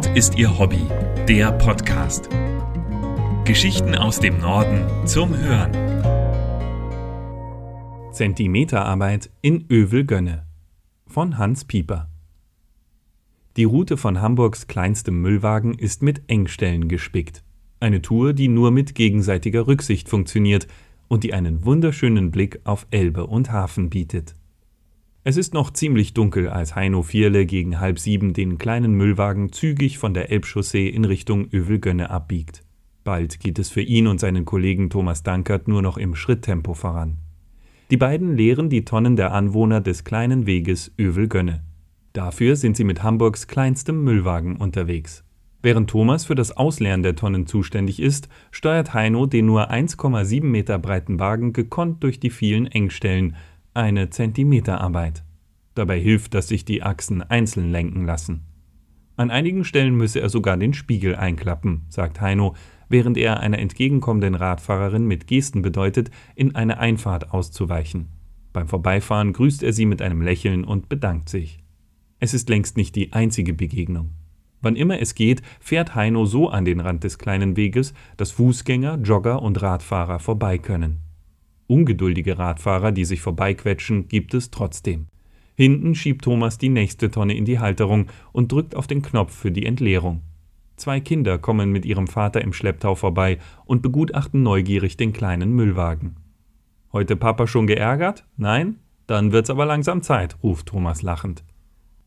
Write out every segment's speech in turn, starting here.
Nord ist ihr Hobby, der Podcast. Geschichten aus dem Norden zum Hören. Zentimeterarbeit in Övelgönne von Hans Pieper. Die Route von Hamburgs kleinstem Müllwagen ist mit Engstellen gespickt. Eine Tour, die nur mit gegenseitiger Rücksicht funktioniert und die einen wunderschönen Blick auf Elbe und Hafen bietet. Es ist noch ziemlich dunkel, als Heino Vierle gegen halb sieben den kleinen Müllwagen zügig von der Elbchaussee in Richtung Övelgönne abbiegt. Bald geht es für ihn und seinen Kollegen Thomas Dankert nur noch im Schritttempo voran. Die beiden leeren die Tonnen der Anwohner des kleinen Weges Övelgönne. Dafür sind sie mit Hamburgs kleinstem Müllwagen unterwegs. Während Thomas für das Ausleeren der Tonnen zuständig ist, steuert Heino den nur 1,7 Meter breiten Wagen gekonnt durch die vielen Engstellen, eine Zentimeterarbeit. Dabei hilft, dass sich die Achsen einzeln lenken lassen. An einigen Stellen müsse er sogar den Spiegel einklappen, sagt Heino, während er einer entgegenkommenden Radfahrerin mit Gesten bedeutet, in eine Einfahrt auszuweichen. Beim Vorbeifahren grüßt er sie mit einem Lächeln und bedankt sich. Es ist längst nicht die einzige Begegnung. Wann immer es geht, fährt Heino so an den Rand des kleinen Weges, dass Fußgänger, Jogger und Radfahrer vorbei können. Ungeduldige Radfahrer, die sich vorbeiquetschen, gibt es trotzdem. Hinten schiebt Thomas die nächste Tonne in die Halterung und drückt auf den Knopf für die Entleerung. Zwei Kinder kommen mit ihrem Vater im Schlepptau vorbei und begutachten neugierig den kleinen Müllwagen. Heute Papa schon geärgert? Nein? Dann wird's aber langsam Zeit, ruft Thomas lachend.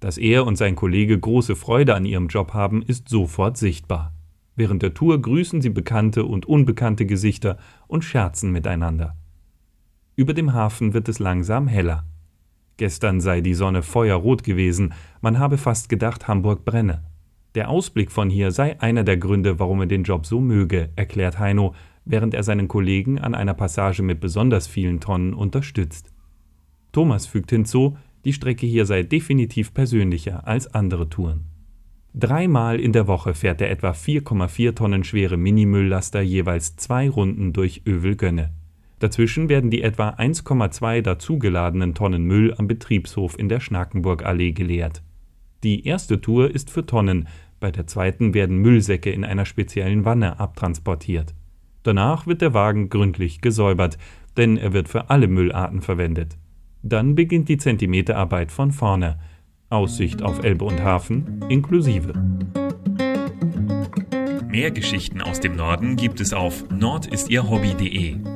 Dass er und sein Kollege große Freude an ihrem Job haben, ist sofort sichtbar. Während der Tour grüßen sie bekannte und unbekannte Gesichter und scherzen miteinander. Über dem Hafen wird es langsam heller. Gestern sei die Sonne feuerrot gewesen, man habe fast gedacht, Hamburg brenne. Der Ausblick von hier sei einer der Gründe, warum er den Job so möge, erklärt Heino, während er seinen Kollegen an einer Passage mit besonders vielen Tonnen unterstützt. Thomas fügt hinzu, die Strecke hier sei definitiv persönlicher als andere Touren. Dreimal in der Woche fährt der etwa 4,4 Tonnen schwere Minimülllaster jeweils zwei Runden durch Övelgönne. Dazwischen werden die etwa 1,2 dazugeladenen Tonnen Müll am Betriebshof in der Schnakenburgallee geleert. Die erste Tour ist für Tonnen, bei der zweiten werden Müllsäcke in einer speziellen Wanne abtransportiert. Danach wird der Wagen gründlich gesäubert, denn er wird für alle Müllarten verwendet. Dann beginnt die Zentimeterarbeit von vorne. Aussicht auf Elbe und Hafen inklusive. Mehr Geschichten aus dem Norden gibt es auf nordistierhobby.de.